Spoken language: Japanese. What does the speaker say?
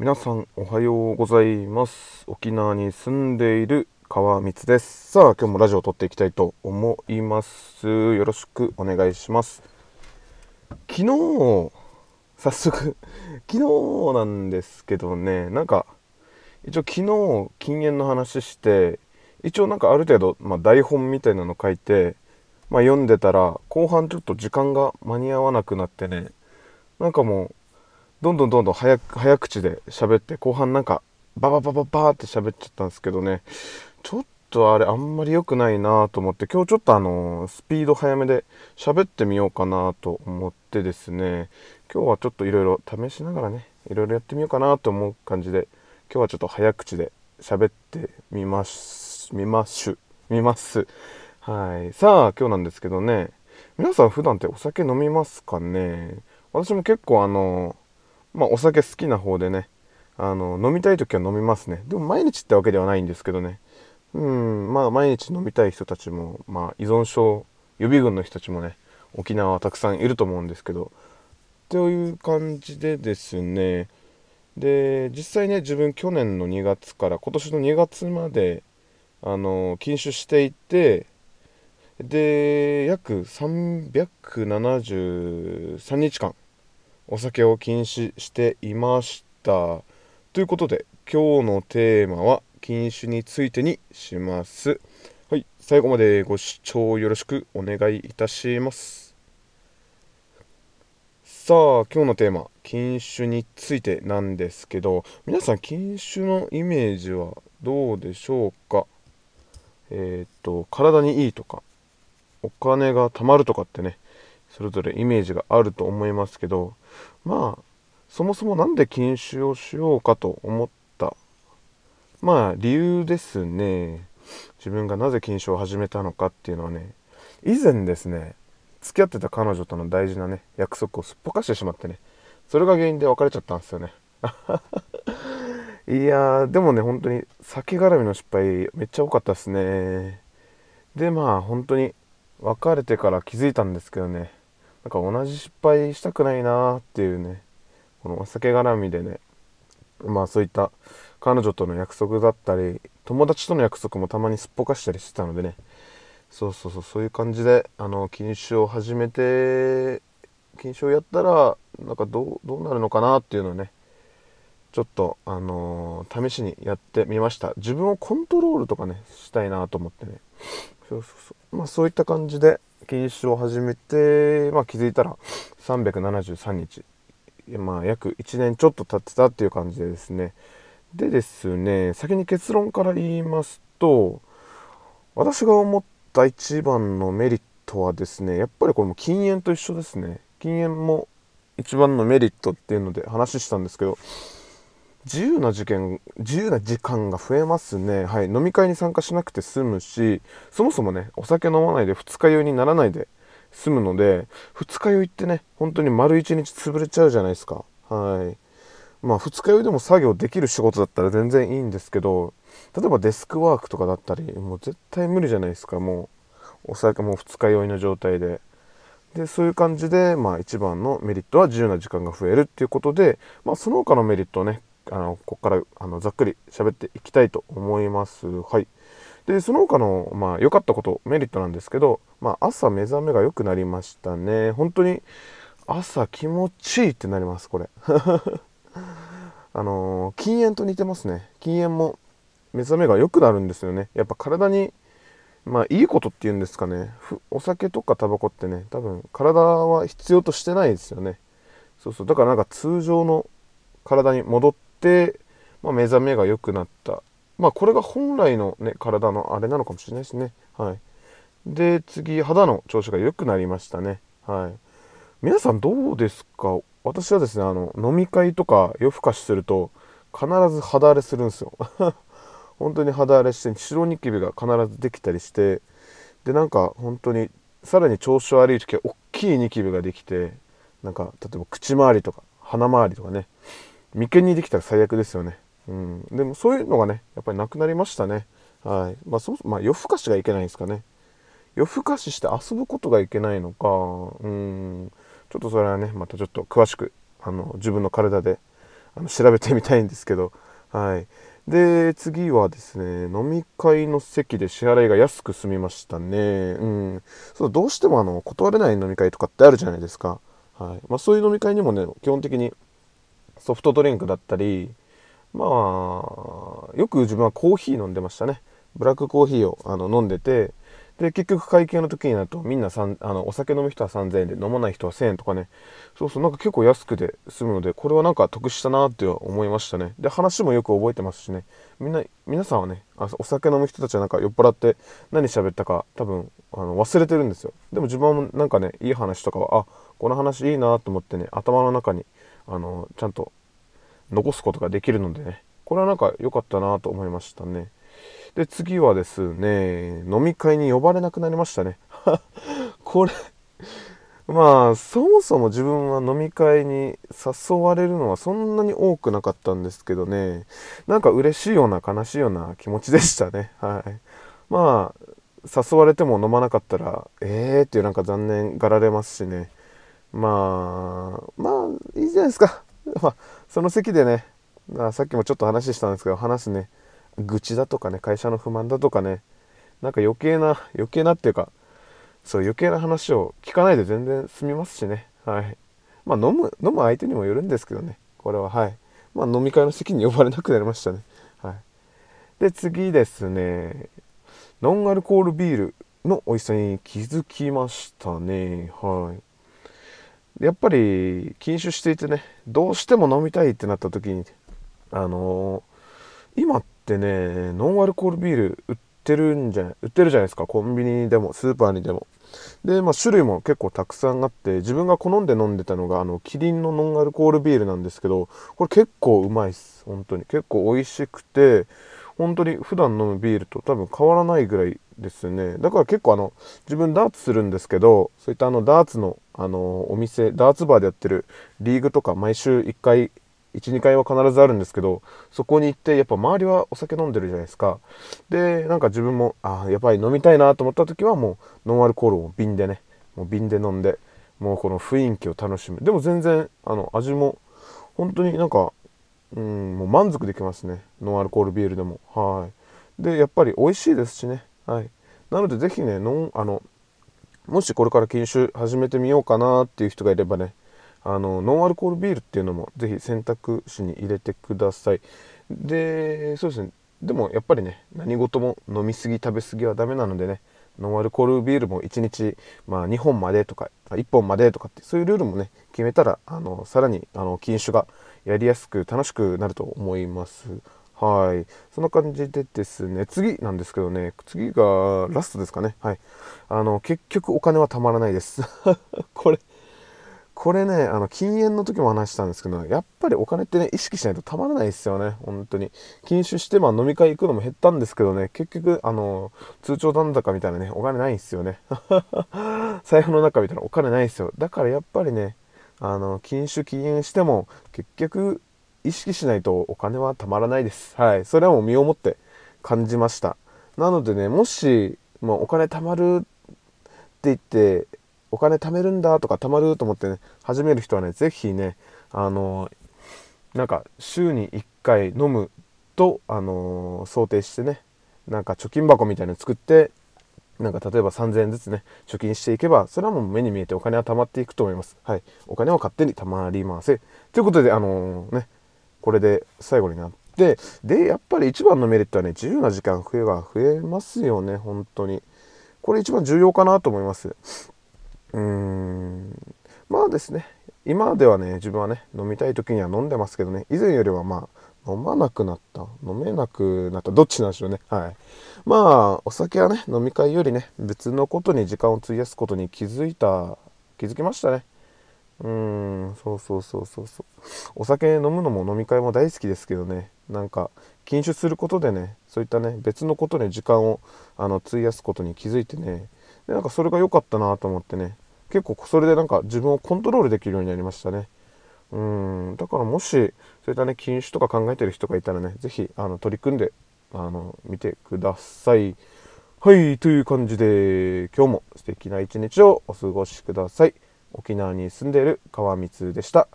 皆さんおはようございます。沖縄に住んでいる川光です。さあ今日もラジオを撮っていきたいと思います。よろしくお願いします。昨日早速 昨日なんですけどね。なんか一応昨日禁煙の話して一応なんかある程度、まあ、台本みたいなの書いて、まあ、読んでたら後半ちょっと時間が間に合わなくなってね。なんかもうどんどんどんどん早早口で喋って後半なんかバババババーって喋っちゃったんですけどね。ちょっとあれあんまり良くないなと思って今日ちょっとあのスピード速めで喋ってみようかなと思ってですね。今日はちょっといろいろ試しながらねいろいろやってみようかなと思う感じで今日はちょっと早口で喋ってみますみますみます。はい。さあ今日なんですけどね。皆さん普段ってお酒飲みますかね？私も結構あのまあ、お酒好きな方でねあの飲みたい時は飲みますね。でも毎日ってわけではないんですけどね。うんまあ毎日飲みたい人たちも、まあ、依存症予備軍の人たちもね沖縄はたくさんいると思うんですけど。という感じでですね。で実際ね自分去年の2月から今年の2月まであの禁酒していてで約373日間お酒を禁止していました。ということで今日のテーマは禁酒についてにします。はい最後までご視聴よろしくお願いいたします。さあ今日のテーマ禁酒についてなんですけど皆さん禁酒のイメージはどうでしょうか？えっ、と体にいいとかお金が貯まるとかってねそれぞれイメージがあると思いますけどまあそもそも何で禁酒をしようかと思ったまあ理由ですね。自分がなぜ禁酒を始めたのかっていうのはね以前ですね付き合ってた彼女との大事なね約束をすっぽかしてしまってねそれが原因で別れちゃったんですよね。いやでもね本当に酒絡みの失敗めっちゃ多かったですね。でまあ本当に別れてから気づいたんですけどねなんか同じ失敗したくないなっていうねこのお酒絡みでねまあそういった彼女との約束だったり友達との約束もたまにすっぽかしたりしてたのでねそうそうそうそういう感じであの禁酒を始めて禁酒をやったらなんかどうどうなるのかなっていうのをねちょっとあのー、試しにやってみました。自分をコントロールとかねしたいなと思ってね。そうそうそう。まあそういった感じで禁酒を始めて、まあ、気づいたら373日、まあ、約1年ちょっと経ってたっていう感じでですね。でですね先に結論から言いますと私が思った一番のメリットはですねやっぱりこれも禁煙と一緒ですね。禁煙も一番のメリットっていうので話したんですけど自由な事件自由な時間が増えますね。はい。飲み会に参加しなくて済むしそもそもねお酒飲まないで二日酔いにならないで済むので二日酔いってね本当に丸一日潰れちゃうじゃないですか。はい。まあ二日酔いでも作業できる仕事だったら全然いいんですけど例えばデスクワークとかだったりもう絶対無理じゃないですか。もうお酒も二日酔いの状態で。でそういう感じで、まあ、一番のメリットは自由な時間が増えるっていうことで、まあ、その他のメリットをねあのここからあのざっくり喋っていきたいと思います。はい。で、その他の、まあ、良かったこと、メリットなんですけど、まあ、朝目覚めが良くなりましたね。本当に、朝気持ちいいってなります、これ。あのー、禁煙と似てますね。禁煙も目覚めが良くなるんですよね。やっぱ体に、まあ、いいことっていうんですかね。お酒とかタバコってね、多分、体は必要としてないですよね。そうそう。だからなんか通常の体に戻って、、まあ、目覚めが良くなった。まあこれが本来のね、体のあれなのかもしれないですね。はい。で、次、肌の調子が良くなりましたね。はい。皆さんどうですか？私はですね、あの、飲み会とか夜更かしすると、必ず肌荒れするんですよ。本当に肌荒れして、白ニキビが必ずできたりして、で、なんか本当に、さらに調子悪い時は大きいニキビができて、なんか、例えば口周りとか、鼻周りとかね、眉間にできたら最悪ですよね。うん。でもそういうのがね、やっぱりなくなりましたね。はい。まあそもそも、まあ夜更かしがいけないんですかね。夜更かしして遊ぶことがいけないのか、うん。ちょっとそれはね、またちょっと詳しく、あの、自分の体で、あの調べてみたいんですけどはいで次はですね飲み会の席で支払いが安く済みましたねうんそうどうしてもあの断れない飲み会とかってあるじゃないですかはいまあ、そういう飲み会にもね基本的にソフトドリンクだったりまあよく自分はコーヒー飲んでましたね。ブラックコーヒーをあの飲んでてで結局会計の時になるとみんなあのお酒飲む人は3000円で飲まない人は1000円とかね。そうそうなんか結構安くで済むのでこれはなんか得したなって思いましたね。で話もよく覚えてますしね。みんな皆さんはねあお酒飲む人たちはなんか酔っ払って何喋ったか多分あの忘れてるんですよ。でも自分はなんかねいい話とかはあこの話いいなと思ってね頭の中にあのちゃんと残すことができるのでね。これはなんか良かったなと思いましたね。で次はですね飲み会に呼ばれなくなりましたね。これまあそもそも自分は飲み会に誘われるのはそんなに多くなかったんですけどね。なんか嬉しいような悲しいような気持ちでしたね。はい。まあ誘われても飲まなかったらえーっていうなんか残念がられますしね。まあまあいいじゃないですか。まあその席でねあさっきもちょっと話したんですけど話すね愚痴だとかね会社の不満だとかねなんか余計な余計なっていうかそう余計な話を聞かないで全然済みますしね。はい。まあ飲む飲む相手にもよるんですけどね。これははい。まあ飲み会の席に呼ばれなくなりましたね。はい。で次ですね。ノンアルコールビールの美味しさに気づきましたね。はい。やっぱり禁酒していてねどうしても飲みたいってなった時にあのー、今ってねノンアルコールビール売ってるんじゃ売ってるじゃないですか。コンビニでもスーパーにでも。でまあ種類も結構たくさんあって自分が好んで飲んでたのがあのキリンのノンアルコールビールなんですけどこれ結構うまいっす。本当に。結構美味しくて本当に普段飲むビールと多分変わらないぐらいですね。だから結構あの自分ダーツするんですけどそういったあのダーツのあのお店ダーツバーでやってるリーグとか毎週1回12回は必ずあるんですけどそこに行ってやっぱ周りはお酒飲んでるじゃないですか。でなんか自分もあやっぱり飲みたいなと思った時はもうノンアルコールを瓶でねもう瓶で飲んでもうこの雰囲気を楽しむ。でも全然あの味も本当になんかうんもう満足できますね。ノンアルコールビールでも。はい。でやっぱり美味しいですしね。はい。なので是非ねノンあのもしこれから禁酒始めてみようかなっていう人がいればねあのノンアルコールビールっていうのもぜひ選択肢に入れてください。でそうですね。でもやっぱりね何事も飲みすぎ食べ過ぎはダメなのでねノンアルコールビールも1日、まあ、2本までとか1本までとかってそういうルールもね決めたらあのさらにあの禁酒がやりやすく楽しくなると思います。はいそんな感じでですね次なんですけどね次がラストですかねはいあの結局お金はたまらないです これこれね、あの、禁煙の時も話したんですけど、やっぱりお金ってね、意識しないとたまらないですよね、本当に。禁酒して、まあ飲み会行くのも減ったんですけどね、結局、あの、通帳残高みたいなね、お金ないんですよね。財布の中みたいなお金ないですよ。だからやっぱりね、あの、禁酒禁煙しても、結局、意識しないとお金はたまらないです。はい。それはもう身をもって感じました。なのでね、もし、もうお金貯まるって言って、お金貯めるんだとか貯まると思ってね始める人はね是非ねあのなんか週に1回飲むと、あの想定してねなんか貯金箱みたいなの作ってなんか例えば3000円ずつね貯金していけばそれはもう目に見えてお金は貯まっていくと思いますはいお金は勝手に貯まりませんということであのー、ねこれで最後になってでやっぱり一番のメリットはね自由な時間増えが増えますよね本当に。これ一番重要かなと思います。うーん。まあですね今ではね自分はね飲みたい時には飲んでますけどね以前よりはまあ飲まなくなった飲めなくなったどっちなんでしょうね。はい。まあお酒はね飲み会よりね別のことに時間を費やすことに気づいた気づきましたね。うーんそうそうそうそうそう。お酒飲むのも飲み会も大好きですけどね。なんか禁酒することでねそういったね別のことに時間をあの費やすことに気づいてね。でなんかそれが良かったなと思ってね。結構それでなんか自分をコントロールできるようになりましたね。うんだからもしそういったね禁酒とか考えてる人がいたらね是非あの取り組んであの見てください。はいという感じで今日も素敵な一日をお過ごしください。沖縄に住んでいる川光でした。